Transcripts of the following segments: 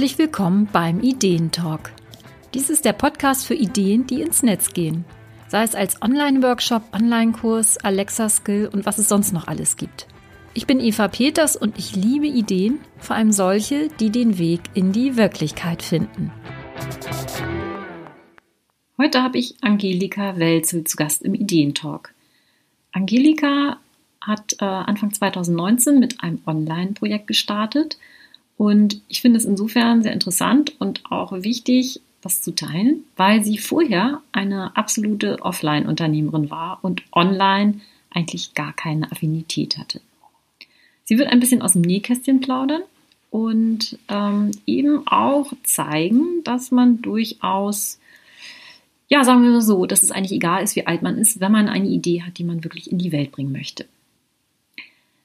Herzlich willkommen beim Ideentalk. Dies ist der Podcast für Ideen, die ins Netz gehen. Sei es als Online-Workshop, Online-Kurs, Alexa-Skill und was es sonst noch alles gibt. Ich bin Eva Peters und ich liebe Ideen, vor allem solche, die den Weg in die Wirklichkeit finden. Heute habe ich Angelika Welzel zu Gast im Ideentalk. Angelika hat äh, Anfang 2019 mit einem Online-Projekt gestartet und ich finde es insofern sehr interessant und auch wichtig, das zu teilen, weil sie vorher eine absolute Offline-Unternehmerin war und online eigentlich gar keine Affinität hatte. Sie wird ein bisschen aus dem Nähkästchen plaudern und ähm, eben auch zeigen, dass man durchaus, ja, sagen wir mal so, dass es eigentlich egal ist, wie alt man ist, wenn man eine Idee hat, die man wirklich in die Welt bringen möchte.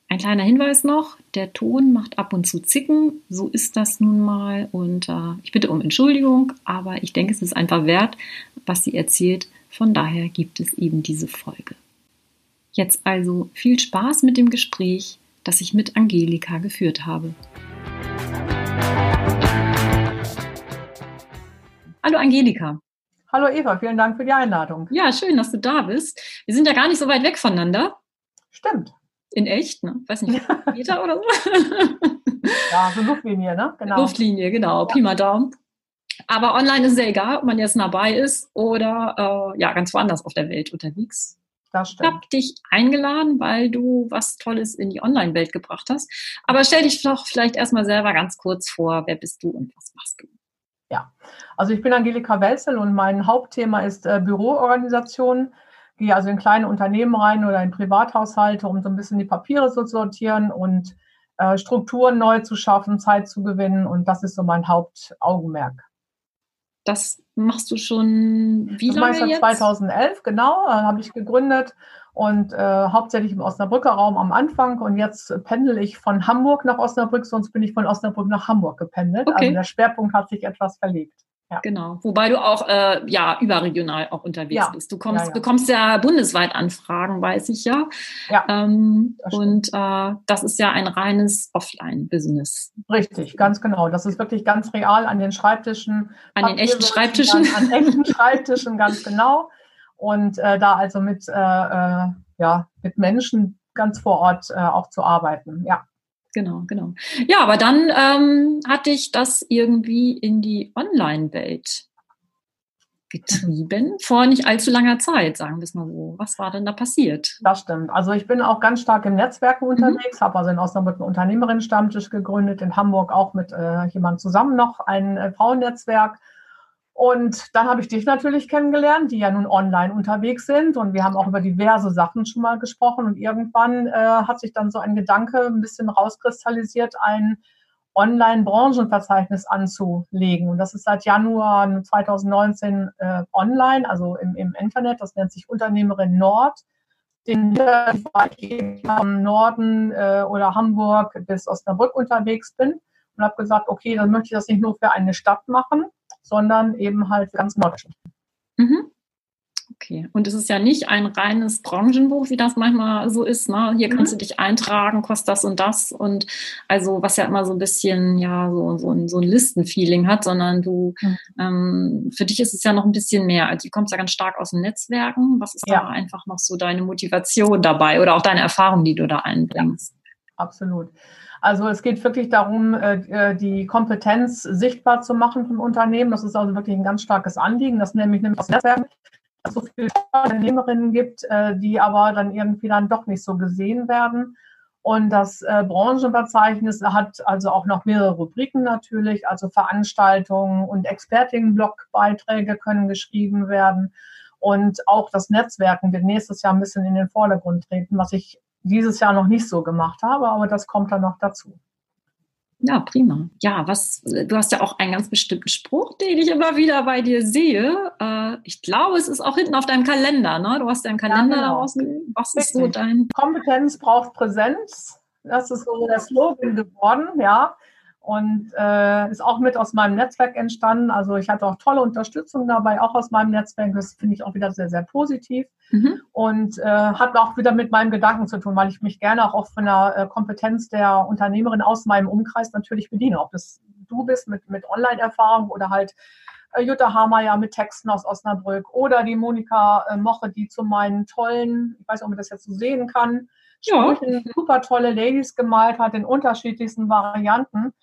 Ein kleiner Hinweis noch, der Ton macht ab und zu Zicken, so ist das nun mal und äh, ich bitte um Entschuldigung, aber ich denke, es ist einfach wert, was sie erzählt, von daher gibt es eben diese Folge. Jetzt also viel Spaß mit dem Gespräch, das ich mit Angelika geführt habe. Hallo Angelika. Hallo Eva, vielen Dank für die Einladung. Ja, schön, dass du da bist. Wir sind ja gar nicht so weit weg voneinander. Stimmt. In echt, ne? Weiß nicht, Meter oder so? ja, so Luftlinie, ne? Genau. Luftlinie, genau. Pi mal Daumen. Aber online ist es ja egal, ob man jetzt dabei ist oder äh, ja, ganz woanders auf der Welt unterwegs. Ich habe dich eingeladen, weil du was Tolles in die Online-Welt gebracht hast. Aber stell dich doch vielleicht erstmal selber ganz kurz vor. Wer bist du und was machst du? Ja, also ich bin Angelika Welzel und mein Hauptthema ist äh, Büroorganisation gehe also in kleine Unternehmen rein oder in Privathaushalte, um so ein bisschen die Papiere zu sortieren und äh, Strukturen neu zu schaffen, Zeit zu gewinnen. Und das ist so mein Hauptaugenmerk. Das machst du schon wie das lange seit jetzt? 2011, genau, äh, habe ich gegründet und äh, hauptsächlich im Osnabrücker Raum am Anfang und jetzt pendel ich von Hamburg nach Osnabrück, sonst bin ich von Osnabrück nach Hamburg gependelt. Okay. Also der Schwerpunkt hat sich etwas verlegt. Ja. Genau. Wobei du auch äh, ja überregional auch unterwegs ja. bist. Du kommst, ja, bekommst ja bundesweit Anfragen, weiß ich ja. ja ähm, und äh, das ist ja ein reines Offline-Business. Richtig, ganz genau. Das ist wirklich ganz real an den Schreibtischen. An den echten Schreibtischen. An, an echten Schreibtischen, ganz genau. Und äh, da also mit, äh, äh, ja, mit Menschen ganz vor Ort äh, auch zu arbeiten. Ja genau, genau. Ja, aber dann ähm, hatte ich das irgendwie in die Online-Welt getrieben, vor nicht allzu langer Zeit, sagen wir es mal so. Was war denn da passiert? Das stimmt. Also ich bin auch ganz stark im Netzwerken mhm. unterwegs, mhm. habe also in Osnabrück einen Unternehmerinnen-Stammtisch gegründet, in Hamburg auch mit äh, jemandem zusammen noch ein äh, Frauennetzwerk und dann habe ich dich natürlich kennengelernt, die ja nun online unterwegs sind. Und wir haben auch über diverse Sachen schon mal gesprochen. Und irgendwann äh, hat sich dann so ein Gedanke ein bisschen rauskristallisiert, ein Online-Branchenverzeichnis anzulegen. Und das ist seit Januar 2019 äh, online, also im, im Internet. Das nennt sich Unternehmerin Nord. Den ich am Norden äh, oder Hamburg bis Osnabrück unterwegs bin und habe gesagt, okay, dann möchte ich das nicht nur für eine Stadt machen, sondern eben halt ganz Norddeutschland. Mhm. Okay, und es ist ja nicht ein reines Branchenbuch, wie das manchmal so ist. Ne? Hier kannst mhm. du dich eintragen, kostet das und das und also was ja immer so ein bisschen ja so, so, ein, so ein Listenfeeling hat, sondern du mhm. ähm, für dich ist es ja noch ein bisschen mehr. Also du kommst ja ganz stark aus den Netzwerken. Was ist ja. da einfach noch so deine Motivation dabei oder auch deine Erfahrung, die du da einbringst? Absolut. Also es geht wirklich darum, äh, äh, die Kompetenz sichtbar zu machen vom Unternehmen. Das ist also wirklich ein ganz starkes Anliegen. Das nämlich nämlich aus Netzwerken, dass es so viele Unternehmerinnen gibt, äh, die aber dann irgendwie dann doch nicht so gesehen werden. Und das Branchenverzeichnis hat also auch noch mehrere Rubriken natürlich, also Veranstaltungen und Expertinnenblogbeiträge können geschrieben werden. Und auch das Netzwerken wird nächstes Jahr ein bisschen in den Vordergrund treten, was ich dieses Jahr noch nicht so gemacht habe, aber das kommt dann noch dazu. Ja, prima. Ja, was, du hast ja auch einen ganz bestimmten Spruch, den ich immer wieder bei dir sehe. Äh, ich glaube, es ist auch hinten auf deinem Kalender, ne? Du hast ja einen Kalender ja, genau. daraus. Was ist so dein? Kompetenz braucht Präsenz. Das ist so der Slogan geworden, ja und äh, ist auch mit aus meinem Netzwerk entstanden. Also ich hatte auch tolle Unterstützung dabei, auch aus meinem Netzwerk. Das finde ich auch wieder sehr, sehr positiv mhm. und äh, hat auch wieder mit meinem Gedanken zu tun, weil ich mich gerne auch von der äh, Kompetenz der Unternehmerin aus meinem Umkreis natürlich bediene. Ob das du bist mit, mit Online-Erfahrung oder halt äh, Jutta Hameyer mit Texten aus Osnabrück oder die Monika äh, Moche, die zu meinen tollen, ich weiß nicht, ob man das jetzt so sehen kann, ja. super tolle Ladies gemalt hat in unterschiedlichsten Varianten.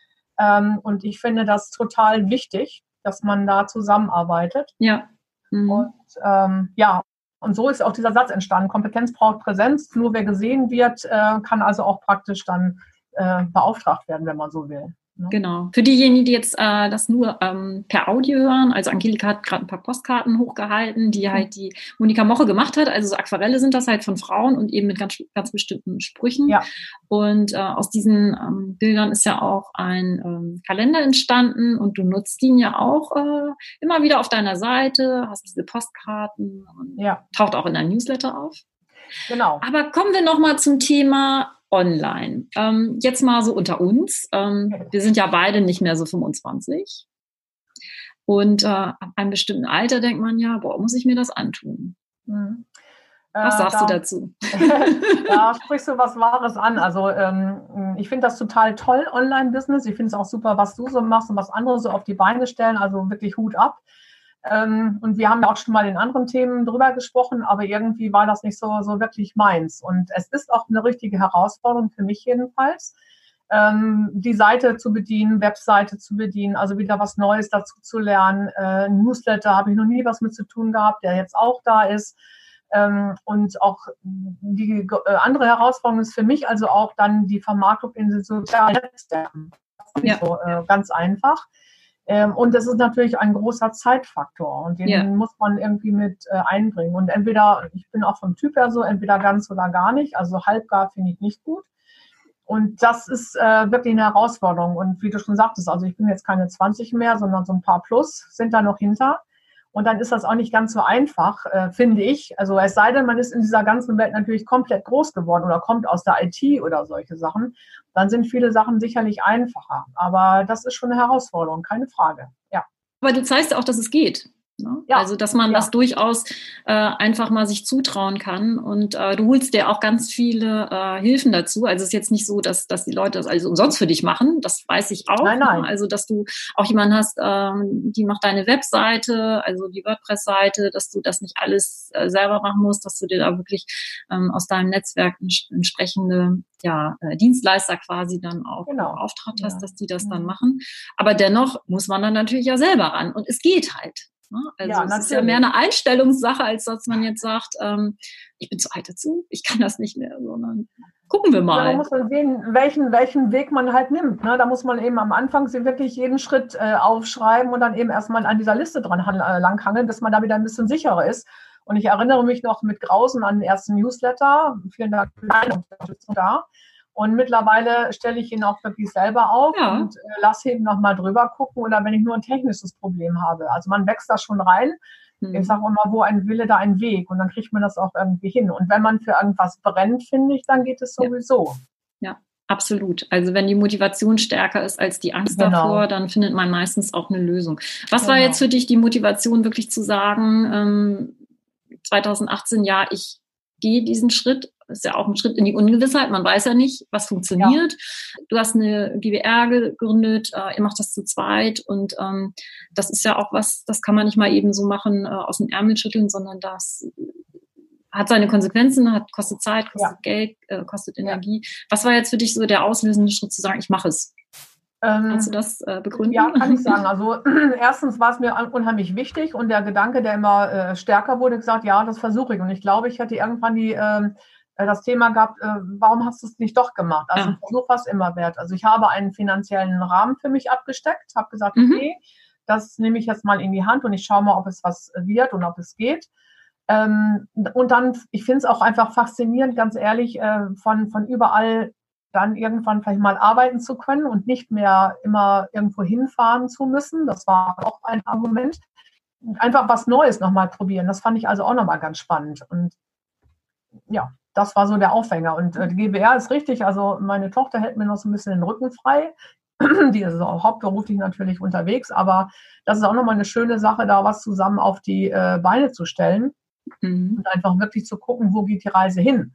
Ähm, und ich finde das total wichtig, dass man da zusammenarbeitet. Ja. Mhm. Und ähm, ja, und so ist auch dieser Satz entstanden. Kompetenz braucht Präsenz. Nur wer gesehen wird, äh, kann also auch praktisch dann äh, beauftragt werden, wenn man so will. Ne? Genau. Für diejenigen, die jetzt äh, das nur ähm, per Audio hören, also Angelika hat gerade ein paar Postkarten hochgehalten, die mhm. halt die Monika Moche gemacht hat. Also so Aquarelle sind das halt von Frauen und eben mit ganz, ganz bestimmten Sprüchen. Ja. Und äh, aus diesen ähm, Bildern ist ja auch ein ähm, Kalender entstanden und du nutzt ihn ja auch äh, immer wieder auf deiner Seite, hast diese Postkarten und ja. taucht auch in deinem Newsletter auf. Genau. Aber kommen wir nochmal zum Thema online. Ähm, jetzt mal so unter uns. Ähm, wir sind ja beide nicht mehr so 25. Und äh, ab einem bestimmten Alter denkt man ja, boah, muss ich mir das antun? Mhm. Was sagst da, du dazu? da sprichst du was Wahres an. Also ähm, ich finde das total toll, Online-Business. Ich finde es auch super, was du so machst und was andere so auf die Beine stellen. Also wirklich Hut ab. Ähm, und wir haben ja auch schon mal in anderen Themen drüber gesprochen, aber irgendwie war das nicht so, so wirklich meins. Und es ist auch eine richtige Herausforderung für mich jedenfalls, ähm, die Seite zu bedienen, Webseite zu bedienen, also wieder was Neues dazu zu lernen. Äh, Newsletter habe ich noch nie was mit zu tun gehabt, der jetzt auch da ist. Ähm, und auch die äh, andere Herausforderung ist für mich also auch dann die Vermarktung in den sozialen Netzwerken. Ja. so äh, ganz einfach. Ähm, und das ist natürlich ein großer Zeitfaktor und den ja. muss man irgendwie mit äh, einbringen. Und entweder, ich bin auch vom Typ her so, entweder ganz oder gar nicht. Also halbgar finde ich nicht gut. Und das ist äh, wirklich eine Herausforderung. Und wie du schon sagtest, also ich bin jetzt keine 20 mehr, sondern so ein paar plus sind da noch hinter. Und dann ist das auch nicht ganz so einfach, äh, finde ich. Also es sei denn, man ist in dieser ganzen Welt natürlich komplett groß geworden oder kommt aus der IT oder solche Sachen, dann sind viele Sachen sicherlich einfacher. Aber das ist schon eine Herausforderung, keine Frage. Ja. Aber du zeigst auch, dass es geht. Ne? Ja, also, dass man ja. das durchaus äh, einfach mal sich zutrauen kann. Und äh, du holst dir auch ganz viele äh, Hilfen dazu. Also es ist jetzt nicht so, dass, dass die Leute das alles umsonst für dich machen. Das weiß ich auch. Nein, nein. Also, dass du auch jemanden hast, ähm, die macht deine Webseite, also die WordPress-Seite, dass du das nicht alles äh, selber machen musst, dass du dir da wirklich ähm, aus deinem Netzwerk entsprechende ja, äh, Dienstleister quasi dann auch genau. beauftragt hast, ja. dass die das dann machen. Aber dennoch muss man dann natürlich ja selber ran. Und es geht halt. Ne? Also ja, es ist ja mehr eine Einstellungssache, als dass man jetzt sagt, ähm, ich bin zu alt dazu, ich kann das nicht mehr, sondern gucken wir mal. Ja, man muss man sehen, welchen, welchen Weg man halt nimmt. Ne? Da muss man eben am Anfang wirklich jeden Schritt äh, aufschreiben und dann eben erstmal an dieser Liste dran äh, langhangeln, bis man da wieder ein bisschen sicherer ist. Und ich erinnere mich noch mit Grausen an den ersten Newsletter. Vielen Dank für deine Unterstützung da. Und mittlerweile stelle ich ihn auch wirklich selber auf ja. und äh, lasse ihn nochmal drüber gucken oder wenn ich nur ein technisches Problem habe. Also man wächst da schon rein. Mhm. Ich sage immer, wo ein Wille, da ein Weg. Und dann kriegt man das auch irgendwie hin. Und wenn man für irgendwas brennt, finde ich, dann geht es sowieso. Ja. ja. Absolut. Also wenn die Motivation stärker ist als die Angst genau. davor, dann findet man meistens auch eine Lösung. Was genau. war jetzt für dich die Motivation, wirklich zu sagen, ähm, 2018, ja, ich gehe diesen Schritt ist ja auch ein Schritt in die Ungewissheit. Man weiß ja nicht, was funktioniert. Ja. Du hast eine GWR gegründet, äh, ihr macht das zu zweit und ähm, das ist ja auch was, das kann man nicht mal eben so machen äh, aus dem Ärmel schütteln, sondern das hat seine Konsequenzen, hat, kostet Zeit, kostet ja. Geld, äh, kostet Energie. Was war jetzt für dich so der auslösende Schritt zu sagen, ich mache es? Ähm, Kannst du das äh, begründen? Ja, kann ich sagen. Also erstens war es mir unheimlich wichtig und der Gedanke, der immer äh, stärker wurde, gesagt, ja, das versuche ich. Und ich glaube, ich hatte irgendwann die ähm, äh, das Thema gehabt, äh, warum hast du es nicht doch gemacht? Also ja. War es immer wert. Also ich habe einen finanziellen Rahmen für mich abgesteckt, habe gesagt, mhm. okay, das nehme ich jetzt mal in die Hand und ich schaue mal, ob es was wird und ob es geht. Ähm, und dann, ich finde es auch einfach faszinierend, ganz ehrlich, äh, von, von überall dann irgendwann vielleicht mal arbeiten zu können und nicht mehr immer irgendwo hinfahren zu müssen. Das war auch ein Argument. Einfach was Neues nochmal probieren. Das fand ich also auch nochmal ganz spannend. Und ja, das war so der Aufhänger. Und äh, die GBR ist richtig, also meine Tochter hält mir noch so ein bisschen den Rücken frei. die ist auch hauptberuflich natürlich unterwegs, aber das ist auch nochmal eine schöne Sache, da was zusammen auf die äh, Beine zu stellen mhm. und einfach wirklich zu gucken, wo geht die Reise hin.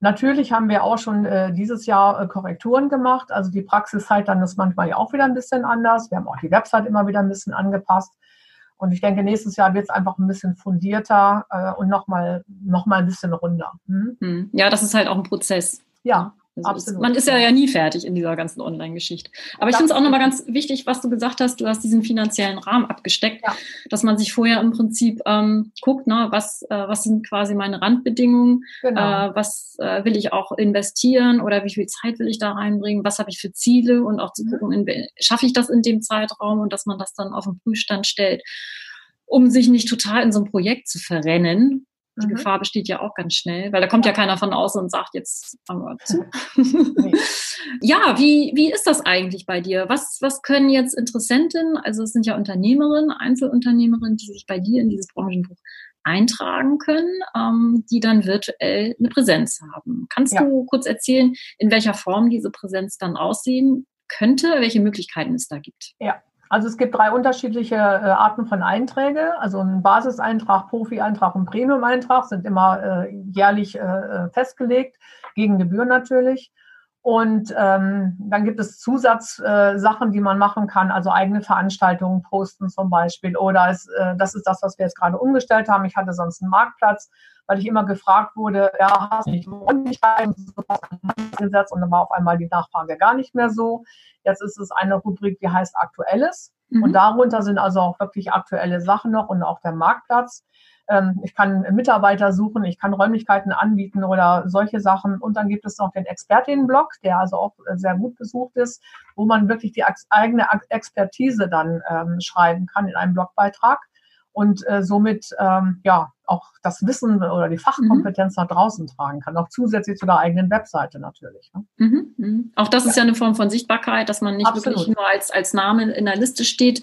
Natürlich haben wir auch schon äh, dieses Jahr äh, Korrekturen gemacht. Also die Praxiszeit dann ist manchmal ja auch wieder ein bisschen anders. Wir haben auch die Website immer wieder ein bisschen angepasst. Und ich denke, nächstes Jahr wird es einfach ein bisschen fundierter äh, und nochmal noch mal ein bisschen runder. Hm? Ja, das ist halt auch ein Prozess. Ja, also Absolut. Ist, man ist ja, ja nie fertig in dieser ganzen Online-Geschichte. Aber ich finde es auch nochmal ganz wichtig, was du gesagt hast, du hast diesen finanziellen Rahmen abgesteckt, ja. dass man sich vorher im Prinzip ähm, guckt, ne, was, äh, was sind quasi meine Randbedingungen, genau. äh, was äh, will ich auch investieren oder wie viel Zeit will ich da reinbringen, was habe ich für Ziele und auch zu mhm. gucken, schaffe ich das in dem Zeitraum und dass man das dann auf den Prüfstand stellt um sich nicht total in so ein Projekt zu verrennen, die mhm. Gefahr besteht ja auch ganz schnell, weil da kommt ja keiner von außen und sagt, jetzt fangen wir zu. ja, wie, wie ist das eigentlich bei dir? Was, was können jetzt Interessenten, also es sind ja Unternehmerinnen, Einzelunternehmerinnen, die sich bei dir in dieses Branchenbuch eintragen können, ähm, die dann virtuell eine Präsenz haben. Kannst ja. du kurz erzählen, in welcher Form diese Präsenz dann aussehen könnte, welche Möglichkeiten es da gibt? Ja, also es gibt drei unterschiedliche äh, Arten von Einträge. Also ein Basiseintrag, Profi-Eintrag und Premium-Eintrag sind immer äh, jährlich äh, äh festgelegt, gegen Gebühr natürlich. Und ähm, dann gibt es Zusatzsachen, äh, die man machen kann, also eigene Veranstaltungen posten zum Beispiel. Oder es, äh, das ist das, was wir jetzt gerade umgestellt haben. Ich hatte sonst einen Marktplatz, weil ich immer gefragt wurde, ja, hast du nicht Räumlichkeiten gesetzt und dann war auf einmal die Nachfrage gar nicht mehr so. Jetzt ist es eine Rubrik, die heißt Aktuelles. Mhm. Und darunter sind also auch wirklich aktuelle Sachen noch und auch der Marktplatz. Ähm, ich kann Mitarbeiter suchen, ich kann Räumlichkeiten anbieten oder solche Sachen. Und dann gibt es noch den Expertinnenblog, der also auch sehr gut besucht ist, wo man wirklich die eigene Expertise dann ähm, schreiben kann in einem Blogbeitrag und äh, somit ähm, ja auch das Wissen oder die Fachkompetenz mhm. nach draußen tragen kann, auch zusätzlich zu der eigenen Webseite natürlich. Ne? Mhm, mh. Auch das ja. ist ja eine Form von Sichtbarkeit, dass man nicht Absolut. wirklich nur als, als Name in der Liste steht,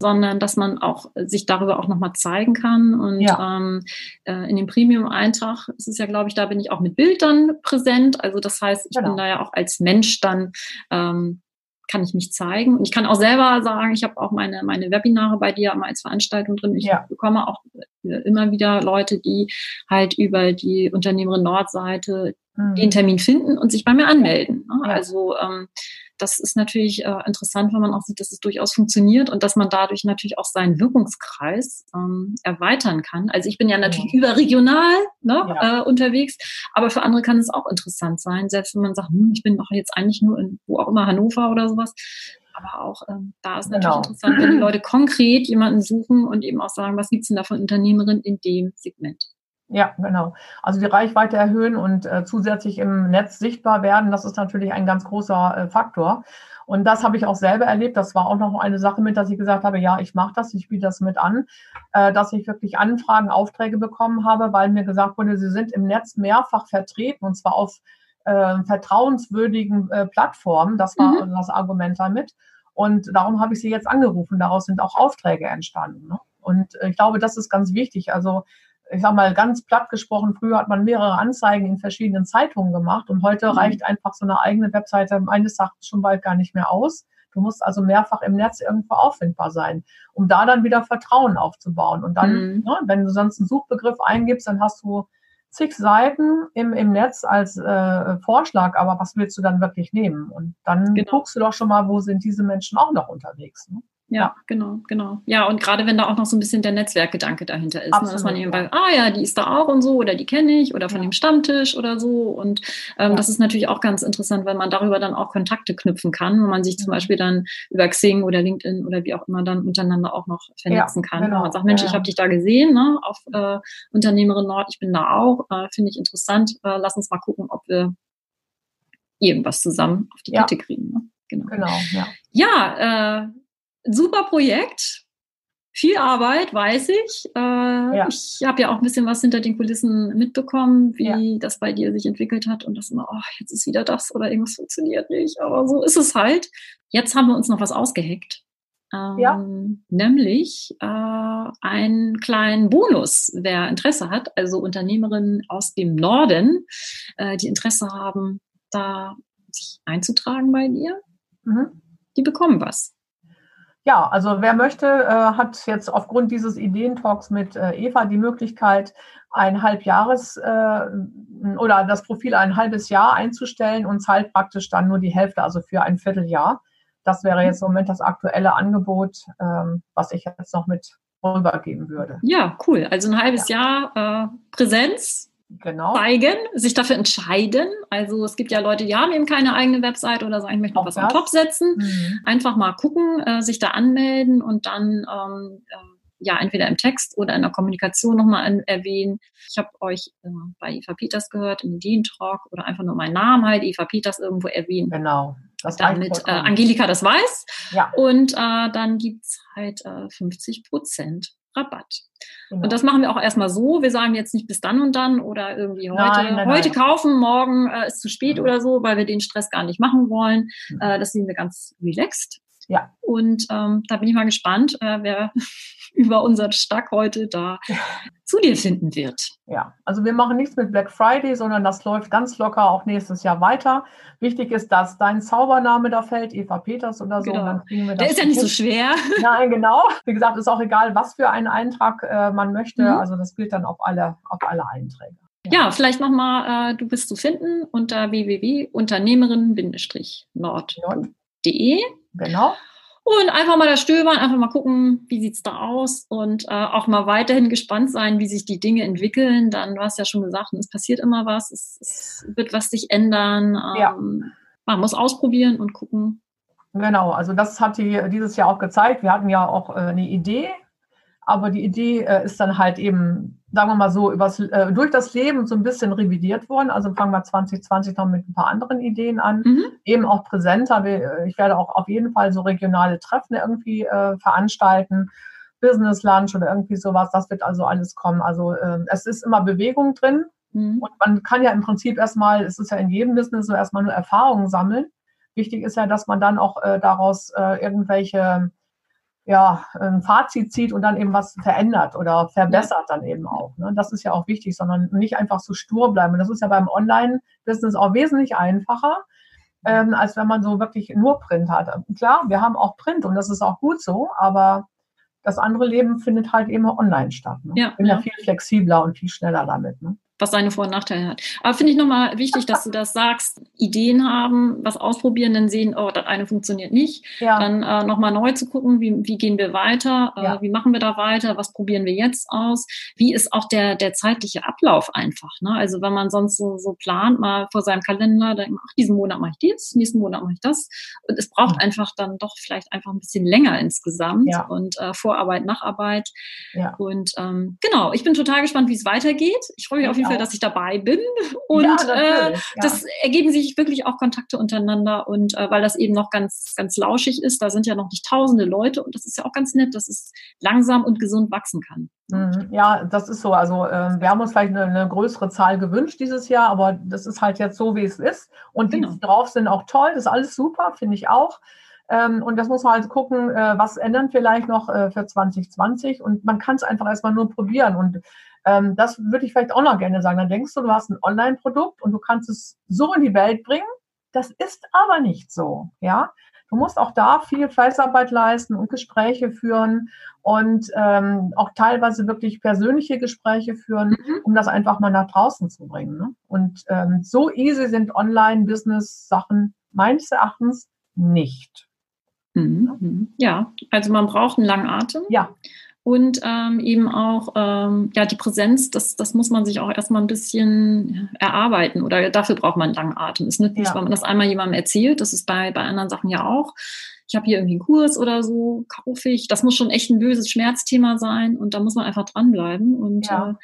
sondern dass man auch sich darüber auch nochmal zeigen kann. Und ja. ähm, äh, in dem Premium-Eintrag ist es ja, glaube ich, da bin ich auch mit Bildern präsent. Also das heißt, ich genau. bin da ja auch als Mensch dann ähm, kann ich mich zeigen. Und ich kann auch selber sagen, ich habe auch meine, meine Webinare bei dir immer als Veranstaltung drin. Ich ja. bekomme auch immer wieder Leute, die halt über die Unternehmerin Nordseite mhm. den Termin finden und sich bei mir anmelden. Ne? Ja. Also ähm, das ist natürlich äh, interessant, wenn man auch sieht, dass es durchaus funktioniert und dass man dadurch natürlich auch seinen Wirkungskreis ähm, erweitern kann. Also ich bin ja natürlich ja. überregional ne, ja. äh, unterwegs, aber für andere kann es auch interessant sein, selbst wenn man sagt, hm, ich bin doch jetzt eigentlich nur in wo auch immer Hannover oder sowas. Aber auch ähm, da ist natürlich genau. interessant, wenn die Leute konkret jemanden suchen und eben auch sagen, was gibt's denn da von Unternehmerinnen in dem Segment. Ja, genau. Also die Reichweite erhöhen und äh, zusätzlich im Netz sichtbar werden, das ist natürlich ein ganz großer äh, Faktor. Und das habe ich auch selber erlebt. Das war auch noch eine Sache mit, dass ich gesagt habe, ja, ich mache das, ich biete das mit an, äh, dass ich wirklich Anfragen, Aufträge bekommen habe, weil mir gesagt wurde, sie sind im Netz mehrfach vertreten und zwar auf äh, vertrauenswürdigen äh, Plattformen. Das war mhm. das Argument damit. Und darum habe ich sie jetzt angerufen. Daraus sind auch Aufträge entstanden. Ne? Und äh, ich glaube, das ist ganz wichtig. Also ich sag mal ganz platt gesprochen, früher hat man mehrere Anzeigen in verschiedenen Zeitungen gemacht und heute mhm. reicht einfach so eine eigene Webseite meines Erachtens schon bald gar nicht mehr aus. Du musst also mehrfach im Netz irgendwo auffindbar sein, um da dann wieder Vertrauen aufzubauen. Und dann, mhm. ne, wenn du sonst einen Suchbegriff eingibst, dann hast du zig Seiten im, im Netz als äh, Vorschlag, aber was willst du dann wirklich nehmen? Und dann genau. guckst du doch schon mal, wo sind diese Menschen auch noch unterwegs. Ne? Ja, genau, genau. Ja, und gerade wenn da auch noch so ein bisschen der Netzwerkgedanke dahinter ist, ne, dass man eben bei, ah ja, die ist da auch und so, oder die kenne ich, oder von ja. dem Stammtisch oder so. Und ähm, ja. das ist natürlich auch ganz interessant, weil man darüber dann auch Kontakte knüpfen kann, wo man sich zum Beispiel dann über Xing oder LinkedIn oder wie auch immer dann untereinander auch noch vernetzen ja, kann. Genau. Man sagt, Mensch, ich habe dich da gesehen, ne, auf äh, Unternehmerin Nord, ich bin da auch, äh, finde ich interessant. Äh, lass uns mal gucken, ob wir irgendwas zusammen auf die Kette kriegen. Ne? Genau. genau, ja. Ja, äh, super Projekt. Viel Arbeit, weiß ich. Äh, ja. Ich habe ja auch ein bisschen was hinter den Kulissen mitbekommen, wie ja. das bei dir sich entwickelt hat und das immer, oh, jetzt ist wieder das oder irgendwas funktioniert nicht. Aber so ist es halt. Jetzt haben wir uns noch was ausgeheckt. Ähm, ja. Nämlich äh, einen kleinen Bonus, wer Interesse hat, also Unternehmerinnen aus dem Norden, äh, die Interesse haben, da sich einzutragen bei dir, mhm. die bekommen was. Ja, also wer möchte, äh, hat jetzt aufgrund dieses Ideentalks mit äh, Eva die Möglichkeit, ein Halbjahres äh, oder das Profil ein halbes Jahr einzustellen und zahlt praktisch dann nur die Hälfte, also für ein Vierteljahr. Das wäre jetzt im Moment das aktuelle Angebot, ähm, was ich jetzt noch mit rübergeben würde. Ja, cool. Also ein halbes ja. Jahr äh, Präsenz genau. zeigen, sich dafür entscheiden. Also es gibt ja Leute, die haben eben keine eigene Website oder sagen, ich möchte noch was das. on top setzen. Mhm. Einfach mal gucken, äh, sich da anmelden und dann ähm, äh, ja entweder im Text oder in der Kommunikation nochmal erwähnen. Ich habe euch äh, bei Eva Peters gehört, im Ideentalk oder einfach nur meinen Namen halt, Eva Peters irgendwo erwähnen. Genau. Das damit äh, Angelika das weiß. Ja. Und äh, dann gibt's halt äh, 50 Prozent Rabatt. Genau. Und das machen wir auch erstmal so. Wir sagen jetzt nicht bis dann und dann oder irgendwie heute, nein, nein, heute nein. kaufen, morgen äh, ist zu spät ja. oder so, weil wir den Stress gar nicht machen wollen. Äh, das sehen wir ganz relaxed. Ja. Und ähm, da bin ich mal gespannt, äh, wer über unseren Stack heute da zu dir finden wird. Ja, also wir machen nichts mit Black Friday, sondern das läuft ganz locker auch nächstes Jahr weiter. Wichtig ist, dass dein Zaubername da fällt, Eva Peters oder so. Genau. Der ist ja nicht so schwer. Nein, genau. Wie gesagt, ist auch egal, was für einen Eintrag äh, man möchte. Mhm. Also das gilt dann auf alle, auf alle Einträge. Ja, vielleicht nochmal, äh, du bist zu finden unter www.unternehmerin-nord.de. Genau. Und einfach mal da stöbern, einfach mal gucken, wie sieht's da aus und äh, auch mal weiterhin gespannt sein, wie sich die Dinge entwickeln. Dann, du hast ja schon gesagt, es passiert immer was, es, es wird was sich ändern. Ähm, ja. Man muss ausprobieren und gucken. Genau, also das hat die dieses Jahr auch gezeigt. Wir hatten ja auch äh, eine Idee, aber die Idee äh, ist dann halt eben, sagen wir mal so, übers, äh, durch das Leben so ein bisschen revidiert worden. Also fangen wir 2020 noch mit ein paar anderen Ideen an. Mhm. Eben auch präsenter. Äh, ich werde auch auf jeden Fall so regionale Treffen irgendwie äh, veranstalten. Business Lunch oder irgendwie sowas. Das wird also alles kommen. Also äh, es ist immer Bewegung drin. Mhm. Und man kann ja im Prinzip erstmal, es ist ja in jedem Business so erstmal nur Erfahrungen sammeln. Wichtig ist ja, dass man dann auch äh, daraus äh, irgendwelche ja, ein Fazit zieht und dann eben was verändert oder verbessert dann eben auch. Ne? Das ist ja auch wichtig, sondern nicht einfach so stur bleiben. Und das ist ja beim Online-Business auch wesentlich einfacher, ähm, als wenn man so wirklich nur Print hat. Klar, wir haben auch Print und das ist auch gut so, aber das andere Leben findet halt eben online statt. Ne? Ja, ich bin ja. ja viel flexibler und viel schneller damit. Ne? Was seine Vor- und Nachteile hat. Aber finde ich nochmal wichtig, dass du das sagst, Ideen haben, was ausprobieren, dann sehen, oh, das eine funktioniert nicht. Ja. Dann äh, nochmal neu zu gucken, wie, wie gehen wir weiter, äh, ja. wie machen wir da weiter, was probieren wir jetzt aus, wie ist auch der, der zeitliche Ablauf einfach. Ne? Also wenn man sonst so, so plant, mal vor seinem Kalender, dann, ach, diesen Monat mache ich dies, nächsten Monat mache ich das. Und es braucht einfach dann doch vielleicht einfach ein bisschen länger insgesamt ja. und äh, Vorarbeit, Nacharbeit. Ja. Und ähm, genau, ich bin total gespannt, wie es weitergeht. Ich freue mich auf jeden Fall, dass ich dabei bin. Und ja, äh, ja. das ergeben sich wirklich auch Kontakte untereinander. Und äh, weil das eben noch ganz, ganz lauschig ist, da sind ja noch nicht tausende Leute und das ist ja auch ganz nett, dass es langsam und gesund wachsen kann. Mhm. Ja, das ist so. Also äh, wir haben uns vielleicht eine, eine, größere Zahl gewünscht dieses Jahr, aber das ist halt jetzt so, wie es ist. Und die genau. drauf sind auch toll, das ist alles super, finde ich auch. Ähm, und das muss man halt gucken, äh, was ändern vielleicht noch äh, für 2020. Und man kann es einfach erstmal nur probieren. Und ähm, das würde ich vielleicht auch noch gerne sagen. Dann denkst du, du hast ein Online-Produkt und du kannst es so in die Welt bringen. Das ist aber nicht so, ja. Du musst auch da viel Fleißarbeit leisten und Gespräche führen und ähm, auch teilweise wirklich persönliche Gespräche führen, mhm. um das einfach mal nach draußen zu bringen. Ne? Und ähm, so easy sind Online-Business-Sachen meines Erachtens nicht. Mhm. Ja, also man braucht einen langen Atem. Ja und ähm, eben auch ähm, ja die Präsenz, das, das muss man sich auch erstmal ein bisschen erarbeiten oder dafür braucht man einen langen Atem. Es nützt nicht, ja. wenn man das einmal jemandem erzählt, das ist bei, bei anderen Sachen ja auch. Ich habe hier irgendwie einen Kurs oder so, kaufe ich. Das muss schon echt ein böses Schmerzthema sein und da muss man einfach dranbleiben. Und ja. äh,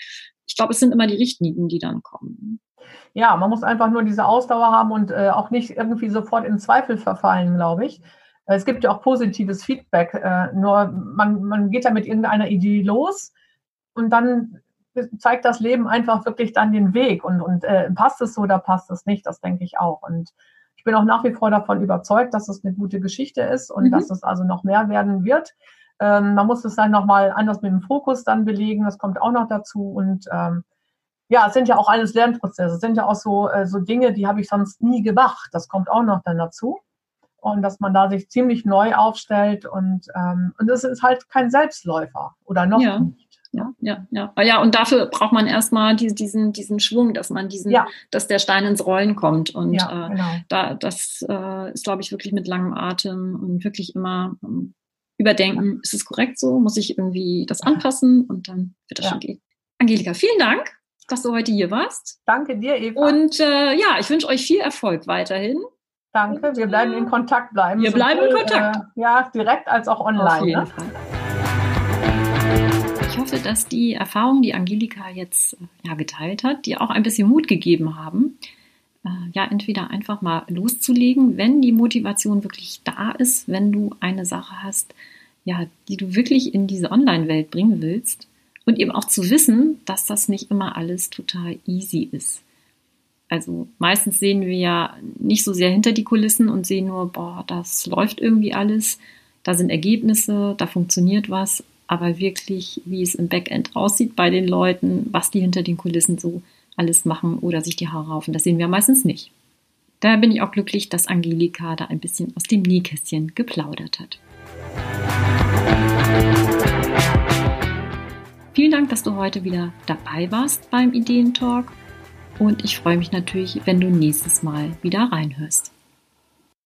ich glaube, es sind immer die Richtlinien, die dann kommen. Ja, man muss einfach nur diese Ausdauer haben und äh, auch nicht irgendwie sofort in Zweifel verfallen, glaube ich. Es gibt ja auch positives Feedback, äh, nur man, man geht ja mit irgendeiner Idee los und dann zeigt das Leben einfach wirklich dann den Weg und, und äh, passt es so oder passt es nicht, das denke ich auch. Und ich bin auch nach wie vor davon überzeugt, dass es eine gute Geschichte ist und mhm. dass es also noch mehr werden wird. Ähm, man muss es dann nochmal anders mit dem Fokus dann belegen, das kommt auch noch dazu und ähm, ja, es sind ja auch alles Lernprozesse, es sind ja auch so, äh, so Dinge, die habe ich sonst nie gemacht, das kommt auch noch dann dazu. Und dass man da sich ziemlich neu aufstellt und ähm, und es ist halt kein Selbstläufer oder noch ja. nicht. Ja, ja, ja. Ja, und dafür braucht man erstmal die, diesen, diesen Schwung, dass man diesen, ja. dass der Stein ins Rollen kommt. Und ja, genau. äh, da, das äh, ist, glaube ich, wirklich mit langem Atem und wirklich immer ähm, überdenken, ja. ist es korrekt so? Muss ich irgendwie das anpassen? Und dann wird das schon gehen. Angelika, vielen Dank, dass du heute hier warst. Danke dir, Eva. Und äh, ja, ich wünsche euch viel Erfolg weiterhin. Danke, wir bleiben in Kontakt bleiben. Wir bleiben in Kontakt. Äh, ja, direkt als auch online. Auf jeden ne? Fall. Ich hoffe, dass die Erfahrungen, die Angelika jetzt äh, ja, geteilt hat, dir auch ein bisschen Mut gegeben haben, äh, ja, entweder einfach mal loszulegen, wenn die Motivation wirklich da ist, wenn du eine Sache hast, ja, die du wirklich in diese Online-Welt bringen willst und eben auch zu wissen, dass das nicht immer alles total easy ist. Also meistens sehen wir ja nicht so sehr hinter die Kulissen und sehen nur, boah, das läuft irgendwie alles, da sind Ergebnisse, da funktioniert was, aber wirklich, wie es im Backend aussieht bei den Leuten, was die hinter den Kulissen so alles machen oder sich die Haare raufen, das sehen wir meistens nicht. Daher bin ich auch glücklich, dass Angelika da ein bisschen aus dem Nähkästchen geplaudert hat. Vielen Dank, dass du heute wieder dabei warst beim Ideentalk und ich freue mich natürlich, wenn du nächstes Mal wieder reinhörst.